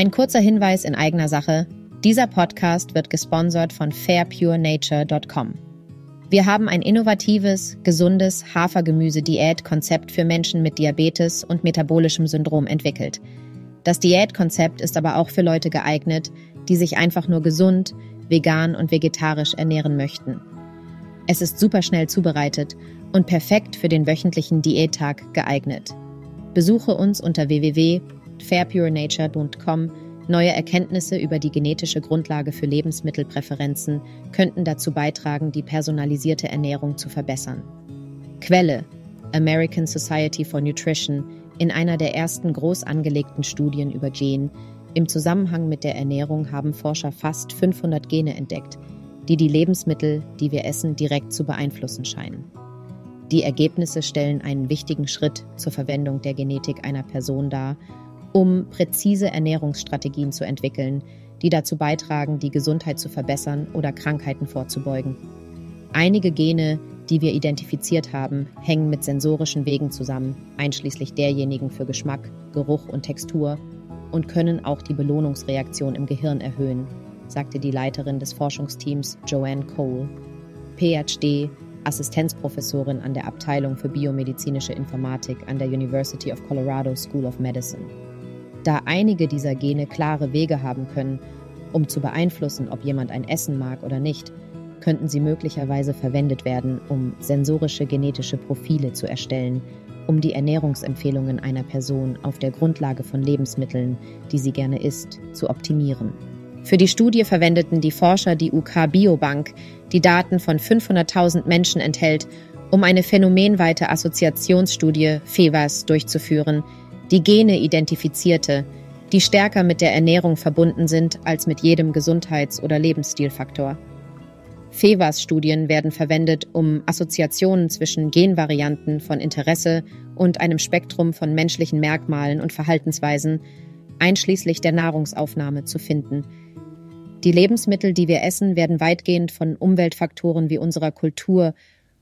Ein kurzer Hinweis in eigener Sache. Dieser Podcast wird gesponsert von fairpurenature.com. Wir haben ein innovatives, gesundes Hafergemüse-Diät-Konzept für Menschen mit Diabetes und metabolischem Syndrom entwickelt. Das Diätkonzept ist aber auch für Leute geeignet, die sich einfach nur gesund, vegan und vegetarisch ernähren möchten. Es ist super schnell zubereitet und perfekt für den wöchentlichen Diättag geeignet. Besuche uns unter www.fairpurenature.com Neue Erkenntnisse über die genetische Grundlage für Lebensmittelpräferenzen könnten dazu beitragen, die personalisierte Ernährung zu verbessern. Quelle American Society for Nutrition in einer der ersten groß angelegten Studien über Gen. Im Zusammenhang mit der Ernährung haben Forscher fast 500 Gene entdeckt, die die Lebensmittel, die wir essen, direkt zu beeinflussen scheinen. Die Ergebnisse stellen einen wichtigen Schritt zur Verwendung der Genetik einer Person dar um präzise Ernährungsstrategien zu entwickeln, die dazu beitragen, die Gesundheit zu verbessern oder Krankheiten vorzubeugen. Einige Gene, die wir identifiziert haben, hängen mit sensorischen Wegen zusammen, einschließlich derjenigen für Geschmack, Geruch und Textur, und können auch die Belohnungsreaktion im Gehirn erhöhen, sagte die Leiterin des Forschungsteams Joanne Cole, PhD, Assistenzprofessorin an der Abteilung für biomedizinische Informatik an der University of Colorado School of Medicine. Da einige dieser Gene klare Wege haben können, um zu beeinflussen, ob jemand ein Essen mag oder nicht, könnten sie möglicherweise verwendet werden, um sensorische genetische Profile zu erstellen, um die Ernährungsempfehlungen einer Person auf der Grundlage von Lebensmitteln, die sie gerne isst, zu optimieren. Für die Studie verwendeten die Forscher die UK Biobank, die Daten von 500.000 Menschen enthält, um eine phänomenweite Assoziationsstudie FEVAS durchzuführen, die Gene identifizierte, die stärker mit der Ernährung verbunden sind als mit jedem Gesundheits- oder Lebensstilfaktor. FEVAS-Studien werden verwendet, um Assoziationen zwischen Genvarianten von Interesse und einem Spektrum von menschlichen Merkmalen und Verhaltensweisen, einschließlich der Nahrungsaufnahme, zu finden. Die Lebensmittel, die wir essen, werden weitgehend von Umweltfaktoren wie unserer Kultur,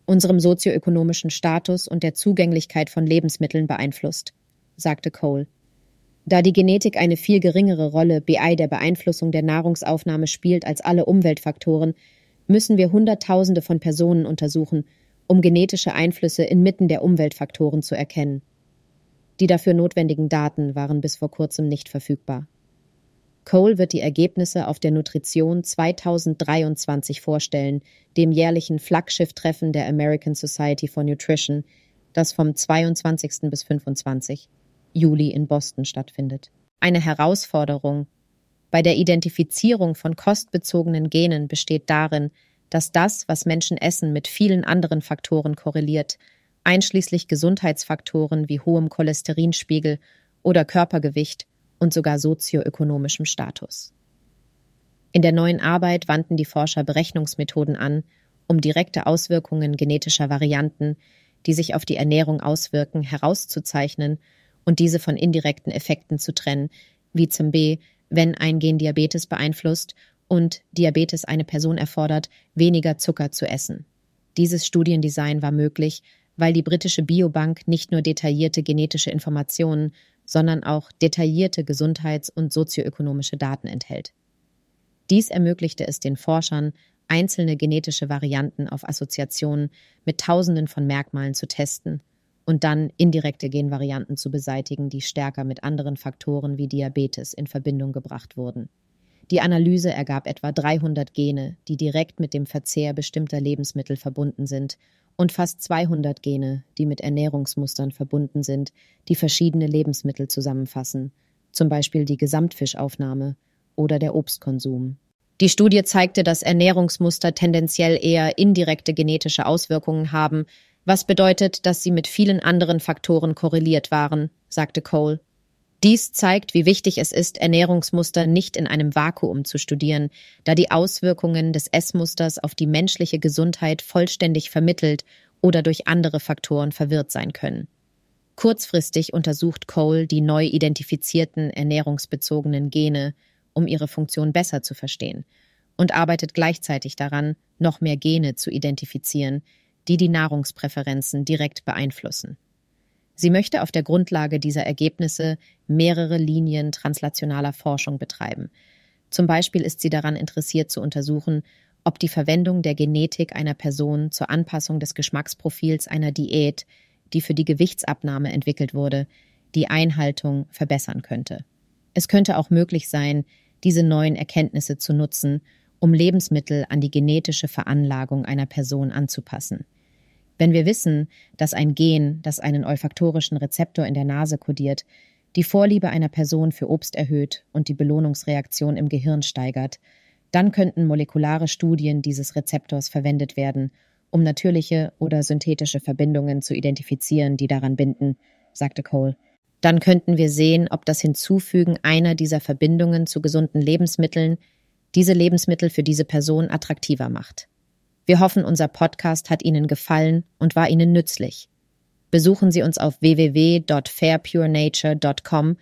unserem sozioökonomischen Status und der Zugänglichkeit von Lebensmitteln beeinflusst sagte Cole. Da die Genetik eine viel geringere Rolle BI der Beeinflussung der Nahrungsaufnahme spielt als alle Umweltfaktoren, müssen wir Hunderttausende von Personen untersuchen, um genetische Einflüsse inmitten der Umweltfaktoren zu erkennen. Die dafür notwendigen Daten waren bis vor kurzem nicht verfügbar. Cole wird die Ergebnisse auf der Nutrition 2023 vorstellen, dem jährlichen Flaggschiff-Treffen der American Society for Nutrition, das vom 22. bis 25. Juli in Boston stattfindet. Eine Herausforderung bei der Identifizierung von kostbezogenen Genen besteht darin, dass das, was Menschen essen, mit vielen anderen Faktoren korreliert, einschließlich Gesundheitsfaktoren wie hohem Cholesterinspiegel oder Körpergewicht und sogar sozioökonomischem Status. In der neuen Arbeit wandten die Forscher Berechnungsmethoden an, um direkte Auswirkungen genetischer Varianten, die sich auf die Ernährung auswirken, herauszuzeichnen und diese von indirekten Effekten zu trennen, wie zum B, wenn ein Gen Diabetes beeinflusst und Diabetes eine Person erfordert, weniger Zucker zu essen. Dieses Studiendesign war möglich, weil die britische Biobank nicht nur detaillierte genetische Informationen, sondern auch detaillierte gesundheits- und sozioökonomische Daten enthält. Dies ermöglichte es den Forschern, einzelne genetische Varianten auf Assoziationen mit Tausenden von Merkmalen zu testen und dann indirekte Genvarianten zu beseitigen, die stärker mit anderen Faktoren wie Diabetes in Verbindung gebracht wurden. Die Analyse ergab etwa 300 Gene, die direkt mit dem Verzehr bestimmter Lebensmittel verbunden sind, und fast 200 Gene, die mit Ernährungsmustern verbunden sind, die verschiedene Lebensmittel zusammenfassen, zum Beispiel die Gesamtfischaufnahme oder der Obstkonsum. Die Studie zeigte, dass Ernährungsmuster tendenziell eher indirekte genetische Auswirkungen haben, was bedeutet, dass sie mit vielen anderen Faktoren korreliert waren, sagte Cole. Dies zeigt, wie wichtig es ist, Ernährungsmuster nicht in einem Vakuum zu studieren, da die Auswirkungen des Essmusters auf die menschliche Gesundheit vollständig vermittelt oder durch andere Faktoren verwirrt sein können. Kurzfristig untersucht Cole die neu identifizierten ernährungsbezogenen Gene, um ihre Funktion besser zu verstehen, und arbeitet gleichzeitig daran, noch mehr Gene zu identifizieren, die die Nahrungspräferenzen direkt beeinflussen. Sie möchte auf der Grundlage dieser Ergebnisse mehrere Linien translationaler Forschung betreiben. Zum Beispiel ist sie daran interessiert zu untersuchen, ob die Verwendung der Genetik einer Person zur Anpassung des Geschmacksprofils einer Diät, die für die Gewichtsabnahme entwickelt wurde, die Einhaltung verbessern könnte. Es könnte auch möglich sein, diese neuen Erkenntnisse zu nutzen, um Lebensmittel an die genetische Veranlagung einer Person anzupassen. Wenn wir wissen, dass ein Gen, das einen olfaktorischen Rezeptor in der Nase kodiert, die Vorliebe einer Person für Obst erhöht und die Belohnungsreaktion im Gehirn steigert, dann könnten molekulare Studien dieses Rezeptors verwendet werden, um natürliche oder synthetische Verbindungen zu identifizieren, die daran binden, sagte Cole. Dann könnten wir sehen, ob das Hinzufügen einer dieser Verbindungen zu gesunden Lebensmitteln diese Lebensmittel für diese Person attraktiver macht. Wir hoffen, unser Podcast hat Ihnen gefallen und war Ihnen nützlich. Besuchen Sie uns auf www.fairpurenature.com